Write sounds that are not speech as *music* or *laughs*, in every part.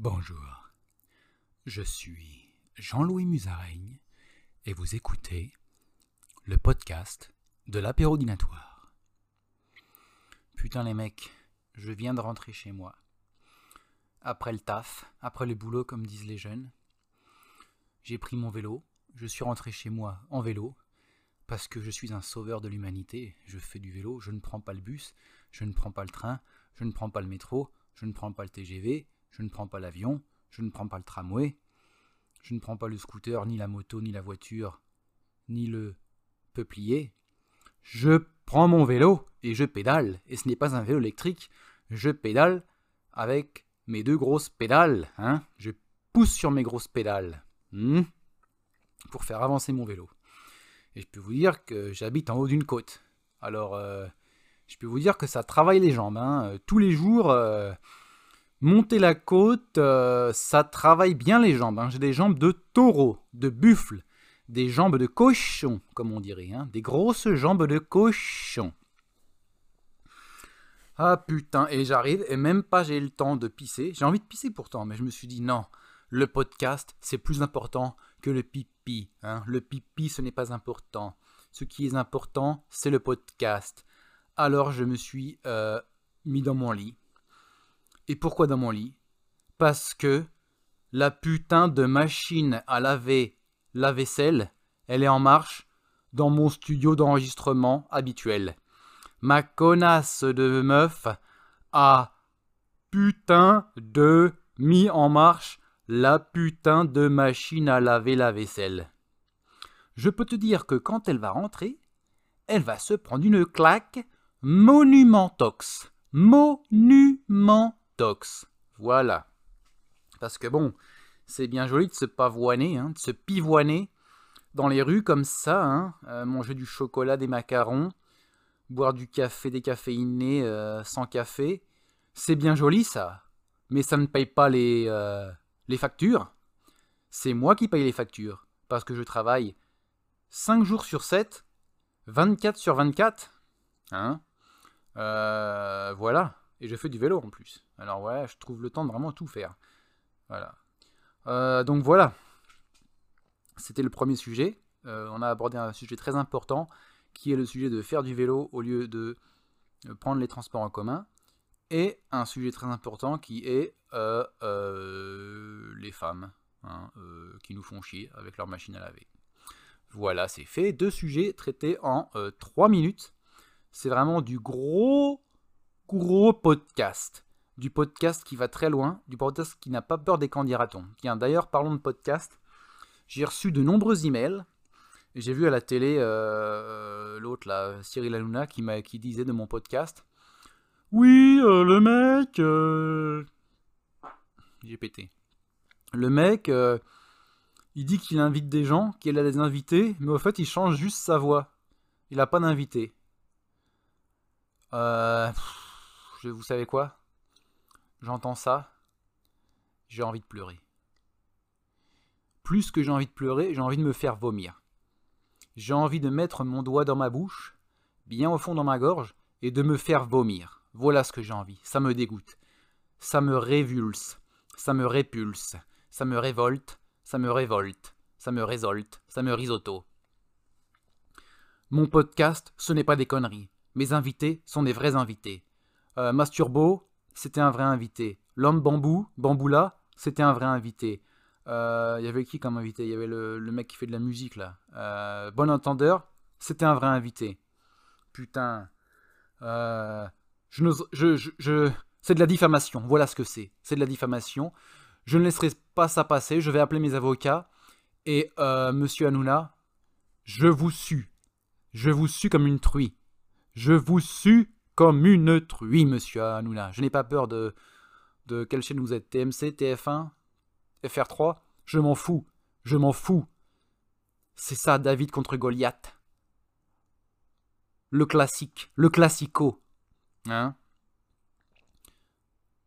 Bonjour, je suis Jean-Louis Musaraigne et vous écoutez le podcast de l'apérodinatoire. Putain les mecs, je viens de rentrer chez moi. Après le taf, après le boulot comme disent les jeunes, j'ai pris mon vélo, je suis rentré chez moi en vélo, parce que je suis un sauveur de l'humanité, je fais du vélo, je ne prends pas le bus, je ne prends pas le train, je ne prends pas le métro, je ne prends pas le TGV, je ne prends pas l'avion, je ne prends pas le tramway, je ne prends pas le scooter, ni la moto, ni la voiture, ni le peuplier. Je prends mon vélo et je pédale. Et ce n'est pas un vélo électrique, je pédale avec mes deux grosses pédales. Hein je pousse sur mes grosses pédales hmm, pour faire avancer mon vélo. Et je peux vous dire que j'habite en haut d'une côte. Alors, euh, je peux vous dire que ça travaille les jambes. Hein. Tous les jours, euh, Monter la côte, euh, ça travaille bien les jambes. Hein. J'ai des jambes de taureau, de buffle, des jambes de cochon, comme on dirait. Hein. Des grosses jambes de cochon. Ah putain, et j'arrive, et même pas j'ai le temps de pisser. J'ai envie de pisser pourtant, mais je me suis dit non, le podcast, c'est plus important que le pipi. Hein. Le pipi, ce n'est pas important. Ce qui est important, c'est le podcast. Alors je me suis euh, mis dans mon lit et pourquoi dans mon lit? Parce que la putain de machine à laver la vaisselle, elle est en marche dans mon studio d'enregistrement habituel. Ma connasse de meuf a putain de mis en marche la putain de machine à laver la vaisselle. Je peux te dire que quand elle va rentrer, elle va se prendre une claque monumentox. Monument voilà. Parce que bon, c'est bien joli de se pavoiner, hein, de se pivoiner dans les rues comme ça, hein, euh, manger du chocolat, des macarons, boire du café décaféiné euh, sans café. C'est bien joli ça, mais ça ne paye pas les, euh, factures. C'est moi qui paye les factures, parce que je travaille 5 jours sur 7, 24 sur 24. Hein voilà. Et je fais du vélo en plus. Alors ouais, je trouve le temps de vraiment tout faire. Voilà. Euh, donc voilà. C'était le premier sujet. Euh, on a abordé un sujet très important qui est le sujet de faire du vélo au lieu de euh, prendre les transports en commun. Et un sujet très important qui est les femmes hein, qui nous font chier avec leur machine à laver. Voilà, c'est fait. Deux sujets traités en 3 minutes. C'est vraiment du gros gros podcast. Du podcast qui va très loin, du podcast qui n'a pas peur des candidatons. Tiens, d'ailleurs, parlons de podcast. J'ai reçu de nombreux emails. J'ai vu à la télé euh, l'autre, là, Cyril Hanouna, qui, qui disait de mon podcast Oui, euh, le mec. Euh, j'ai pété. Le mec, il dit qu'il invite des gens, qu'il a des invités, mais au fait, il change juste sa voix. Il n'a pas d'invité. Euh vous savez quoi? J'entends ça, j'ai envie de pleurer. Plus que j'ai envie de pleurer, j'ai envie de me faire vomir. J'ai envie de mettre mon doigt dans ma bouche, bien au fond dans ma gorge, et de me faire vomir. Voilà ce que j'ai envie. Ça me dégoûte. Ça me révulse. Ça me répulse. Ça me révolte. Ça me révolte. Ça me résolte. Ça me risotto. Mon podcast, ce n'est pas des conneries. Mes invités sont des vrais invités. Euh, Masturbo, c'était un vrai invité. L'homme bambou, Bamboula, c'était un vrai invité. Euh, il y avait qui comme invité? Il y avait le, mec qui fait de la musique là. Euh, bon entendeur, c'était un vrai invité. Putain. je, je, je, c'est de la diffamation. Voilà ce que c'est. C'est de la diffamation. Je ne laisserai pas ça passer. Je vais appeler mes avocats. Et monsieur Hanouna, je vous sue. Je vous sue comme une truie. Je vous sue comme une truie, monsieur Hanouna. Je n'ai pas peur de. De quelle chaîne vous êtes TMC, TF1, FR3 Je m'en fous. Je m'en fous. C'est ça, David contre Goliath. Le classique. Le classico. Hein?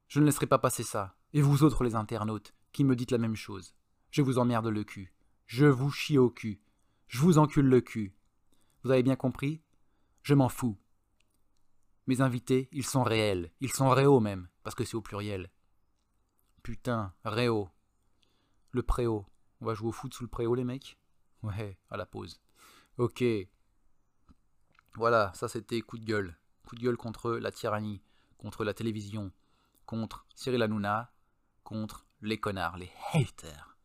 Je ne laisserai pas passer ça. Et vous autres, les internautes, qui me dites la même chose. Je vous emmerde le cul. Je vous chie au cul. Je vous encule le cul. Vous avez bien compris? Je m'en fous. Mes invités, ils sont réels, ils sont réaux même, parce que c'est au pluriel. Putain. Réo. Le préau. On va jouer au foot sous le préau, les mecs? Ouais, à la pause. Ok. Voilà, ça c'était coup de gueule. Coup de gueule contre la tyrannie, contre la télévision, contre Cyril Hanouna, contre les connards, les haters.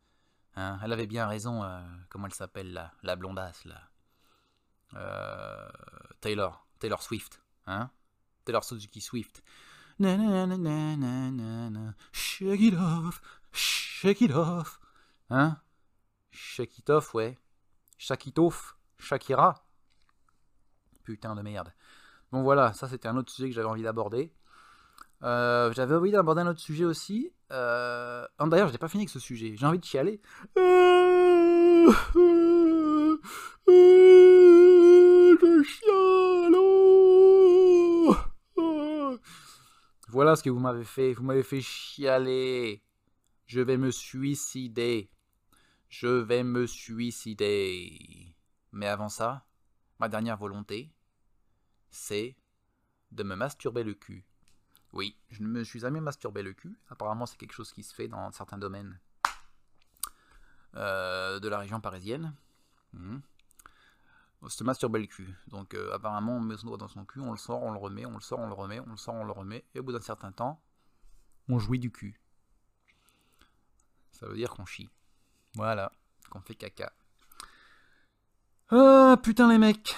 Hein, elle avait bien raison, euh, comment elle s'appelle là, la blondasse là. Euh, Taylor, Taylor Swift, hein? Taylor Suzuki Swift. Na, na, na, na, na, na, Shake it off, shake it off. Hein? Shake it off, ouais. Shake it off, Shakira. Putain de merde. Bon voilà, ça c'était un autre sujet que j'avais envie d'aborder. Euh, j'avais envie d'aborder un autre sujet aussi. Euh... Oh, D'ailleurs, je n'ai pas fini avec ce sujet. J'ai envie de chialer. Je Voilà ce que vous m'avez fait. Vous m'avez fait chialer. Je vais me suicider. Je vais me suicider. Mais avant ça, ma dernière volonté, c'est de me masturber le cul. Oui, je ne me suis jamais masturbé le cul. Apparemment, c'est quelque chose qui se fait dans certains domaines euh, de la région parisienne. Mmh. Se masturber le cul. Donc, euh, apparemment, on met son doigt dans son cul, on le sort, on le remet, on le sort, on le remet, on le sort, on le remet. Et au bout d'un certain temps, on jouit du cul. Ça veut dire qu'on chie. Voilà, qu'on fait caca. Ah, putain, les mecs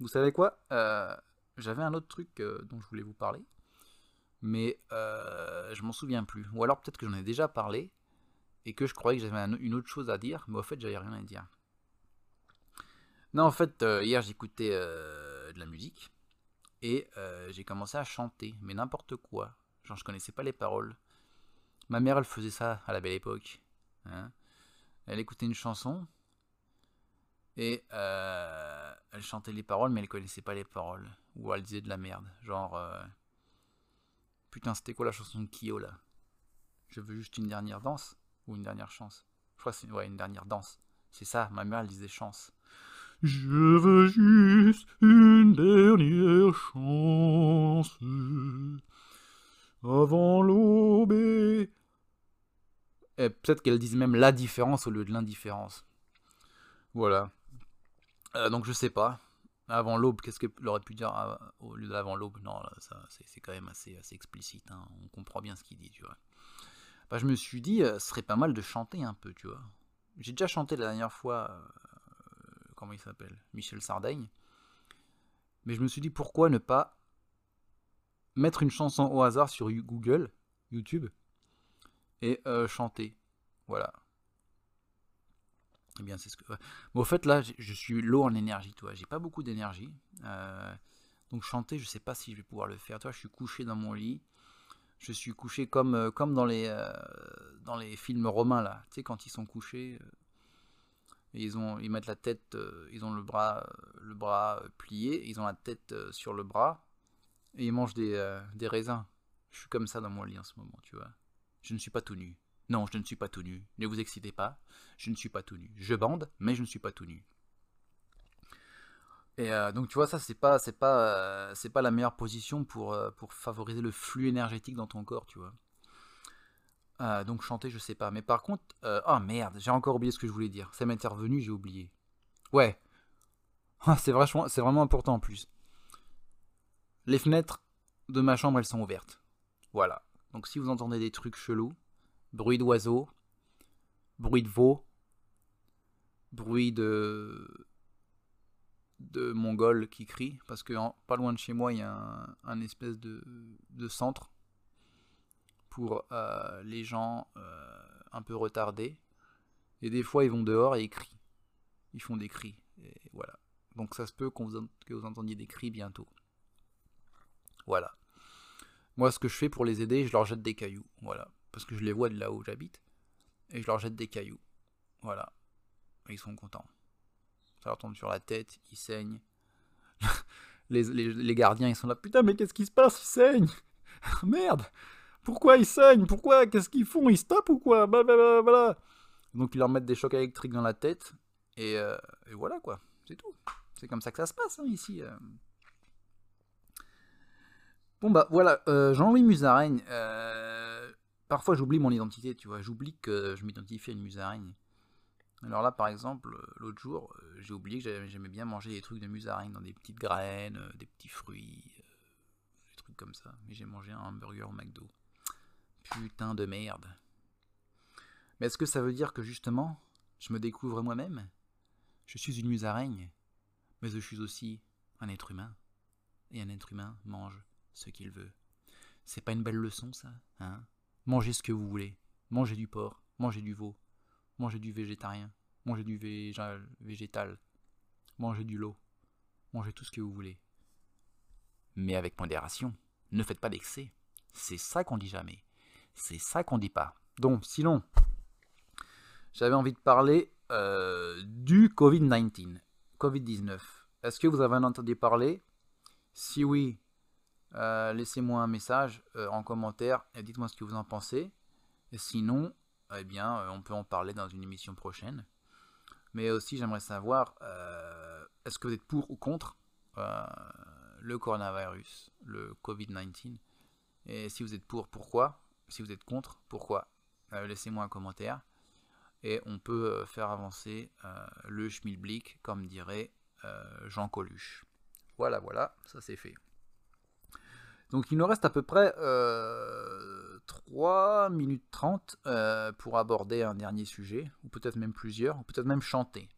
Vous savez quoi? Euh, J'avais un autre truc dont je voulais vous parler mais euh, je m'en souviens plus. Ou alors peut-être que j'en ai déjà parlé et que je croyais que j'avais une autre chose à dire, mais au fait j'avais rien à dire. Non, en fait, euh, hier j'écoutais euh, de la musique et j'ai commencé à chanter, mais n'importe quoi. Genre je connaissais pas les paroles. Ma mère elle faisait ça à la belle époque. Hein. Elle écoutait une chanson et elle chantait les paroles, mais elle connaissait pas les paroles. Ou elle disait de la merde. Genre Putain, c'était quoi la chanson de Kyo là? Je veux juste une dernière danse Ou une dernière chance? C'est ouais, une dernière danse. C'est ça, ma mère elle disait chance. Je veux juste une dernière chance avant l'aube. Et, peut-être qu'elle disait même la différence au lieu de l'indifférence. Voilà. Euh, donc je sais pas. Avant l'aube, qu'est-ce qu'elle aurait pu dire euh, au lieu d'avant l'aube? Non, ça, c'est, quand même assez, assez explicite. Hein. On comprend bien ce qu'il dit, tu vois. Bah, je me suis dit, euh, ce serait pas mal de chanter un peu, tu vois. J'ai déjà chanté la dernière fois, comment il s'appelle Michel Sardaigne. Mais je me suis dit, pourquoi ne pas mettre une chanson au hasard sur Google, YouTube, et chanter Voilà. Eh bien, c'est ce que. Bon, au fait, là, je suis low en énergie, toi. J'ai pas beaucoup d'énergie. Euh, donc, chanter, je sais pas si je vais pouvoir le faire. Toi, je suis couché dans mon lit. Je suis couché comme, euh, dans, les, euh, dans les films romains, là. Tu sais, quand ils sont couchés, ils, ont, ils mettent la tête, ils ont le bras, le bras plié, ils ont la tête sur le bras, et ils mangent des, des raisins. Je suis comme ça dans mon lit en ce moment, tu vois. Je ne suis pas tout nu. Non, je ne suis pas tout nu. Ne vous excitez pas. Je ne suis pas tout nu. Je bande, mais je ne suis pas tout nu. Et euh, donc tu vois ça c'est pas c'est pas euh, c'est pas la meilleure position pour euh, pour favoriser le flux énergétique dans ton corps tu vois. Donc chanter je sais pas mais par contre oh merde j'ai encore oublié ce que je voulais dire ça m'est intervenu j'ai oublié. Ouais *laughs* ah, c'est vachement c'est vraiment important en plus. Les fenêtres de ma chambre elles sont ouvertes. Voilà donc si vous entendez des trucs chelous bruit d'oiseaux, bruit de veau, bruit de de mongols qui crient, parce que pas loin de chez moi, il y a un, espèce de, de, centre pour euh, les gens euh, un peu retardés. Et des fois, ils vont dehors et ils crient. Ils font des cris. Et voilà. Donc ça se peut que vous entendiez des cris bientôt. Voilà. Moi, ce que je fais pour les aider, je leur jette des cailloux. Voilà parce que je les vois de là où j'habite, et je leur jette des cailloux. Voilà. ils sont contents. Ça leur tombe sur la tête, ils saignent. *laughs* les, gardiens, ils sont là, putain, mais qu'est-ce qui se passe? Ils saignent *laughs* Merde Pourquoi ils saignent? Pourquoi? Qu'est-ce qu'ils font? Ils stoppent ou quoi? Bah, Donc ils leur mettent des chocs électriques dans la tête, et, euh, voilà quoi, c'est tout. C'est comme ça que ça se passe hein, ici. Euh. Bon bah voilà, euh, Jean-Louis Musaraigne, parfois j'oublie mon identité, tu vois. J'oublie que je m'identifie à une musaraigne. Alors là, par exemple, l'autre jour, euh, j'ai oublié que j'aimais bien manger des trucs de musaraigne dans des petites graines, euh, des petits fruits, euh, des trucs comme ça. Mais j'ai mangé un hamburger au McDo. Putain de merde. Mais est-ce que ça veut dire que justement, je me découvre moi-même? Je suis une musaraigne, mais je suis aussi un être humain. Et un être humain mange ce qu'il veut. C'est pas une belle leçon, ça hein? Mangez ce que vous voulez. Mangez du porc, mangez du veau, mangez du végétarien, mangez du végétal, mangez du lot, mangez tout ce que vous voulez. Mais avec modération. Ne faites pas d'excès. C'est ça qu'on dit jamais. C'est ça qu'on dit pas. Donc, sinon, j'avais envie de parler euh, du Covid-19. Covid-19. Est-ce que vous avez entendu parler? Si oui, euh, laissez-moi un message euh, en commentaire et dites-moi ce que vous en pensez. Et sinon, eh bien, on peut en parler dans une émission prochaine. Mais aussi, j'aimerais savoir, est-ce que vous êtes pour ou contre le coronavirus, le Covid-19 Et si vous êtes pour, pourquoi? Si vous êtes contre, pourquoi? Laissez-moi un commentaire. Et on peut faire avancer le schmilblick, comme dirait Jean Coluche. Voilà, voilà, ça c'est fait. Donc il nous reste à peu près 3 euh, minutes 30 euh, pour aborder un dernier sujet, ou peut-être même plusieurs, ou peut-être même chanter.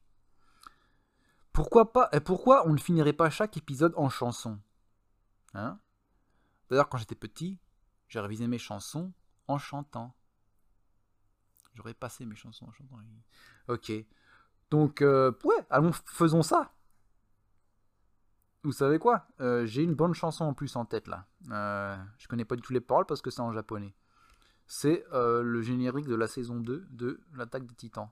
Pourquoi pas et pourquoi on ne finirait pas chaque épisode en chanson? Hein? D'ailleurs, quand j'étais petit, j'ai révisé mes chansons en chantant. J'aurais passé mes chansons en chantant. Ok. Donc, euh, ouais, allons, faisons ça. Vous savez quoi? Euh, J'ai une bonne chanson en plus en tête là. Euh, je connais pas du tout les paroles parce que c'est en japonais. C'est le générique de la saison 2 de l'attaque des titans.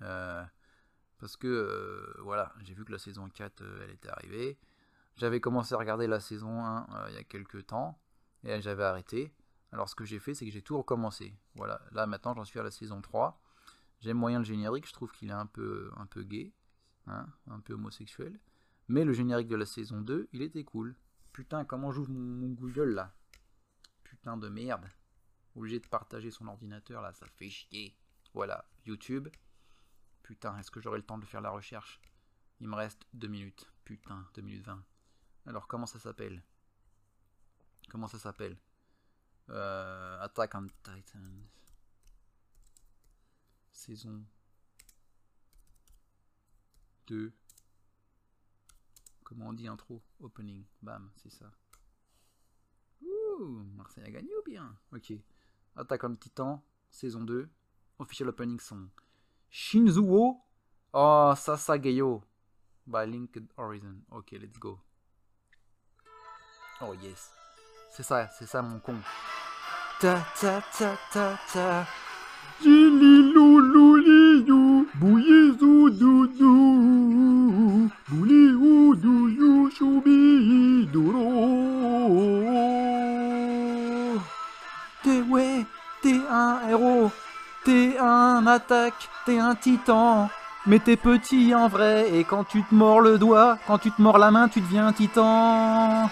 parce que voilà, j'ai vu que la saison 4 elle était arrivée. J'avais commencé à regarder la saison 1 il y a quelques temps et j'avais arrêté. Alors ce que j'ai fait c'est que j'ai tout recommencé. Voilà, là maintenant j'en suis à la saison 3. J'aime moyen le générique, je trouve qu'il est un peu, un peu gay. Hein, un peu homosexuel. Mais le générique de la saison 2, il était cool. Putain, comment j'ouvre mon, Google là? Putain de merde. Obligé de partager son ordinateur là, ça fait chier. Voilà, YouTube. Putain, est-ce que j'aurai le temps de faire la recherche? Il me reste 2 minutes. Putain, 2 minutes 20. Alors, comment ça s'appelle? Comment ça s'appelle euh, Attack on Titans. Saison 2. Comment on dit intro? Opening. Bam, c'est ça. Ouh, Marseille a gagné ou bien? Ok. Attaque on Titan, saison 2. Official opening song. Shinzuo Oh, Sasageyo. By Linked Horizon. Ok, let's go. Oh yes. C'est ça, c'est ça mon con. Ta ta ta ta ta. T'es ouais, t'es un héros, t'es un attaque, t'es un titan. Mais t'es petit en vrai, et quand tu te mords le doigt, quand tu te mords la main, tu deviens un titan.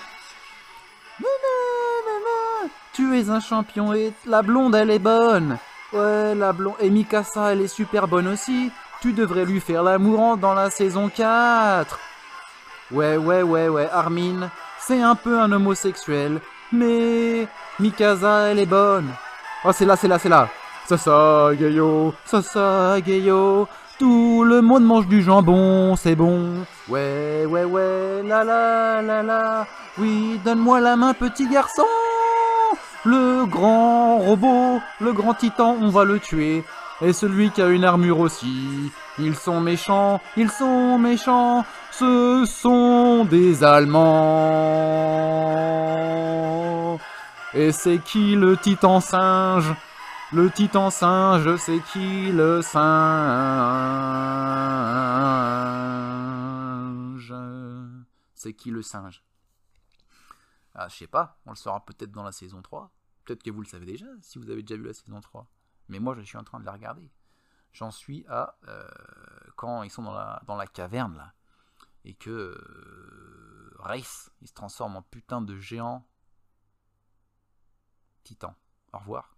Tu es un champion et la blonde elle est bonne. Ouais, la blonde. Et Mikasa elle est super bonne aussi. Tu devrais lui faire l'amour dans la saison 4. Ouais, ouais, ouais, ouais, Armin, c'est un peu un homosexuel, mais Mikasa, elle est bonne. Oh, c'est là, c'est là, c'est là. ça, Gayo, ça, Gayo. Tout le monde mange du jambon, c'est bon. Ouais, ouais, ouais, la la la la. Oui, donne-moi la main, petit garçon. Le grand robot, le grand titan, on va le tuer. Et celui qui a une armure aussi. Ils sont méchants, ils sont méchants, ce sont des Allemands. Et c'est qui le titan singe? Le titan singe, c'est qui le singe? C'est qui le singe? Ah, je sais pas, on le saura peut-être dans la saison 3. Peut-être que vous le savez déjà, si vous avez déjà vu la saison 3. Mais moi, je suis en train de la regarder. J'en suis à euh, quand ils sont dans la, dans la caverne là. Et que euh, Race, il se transforme en putain de géant. Titan. Au revoir.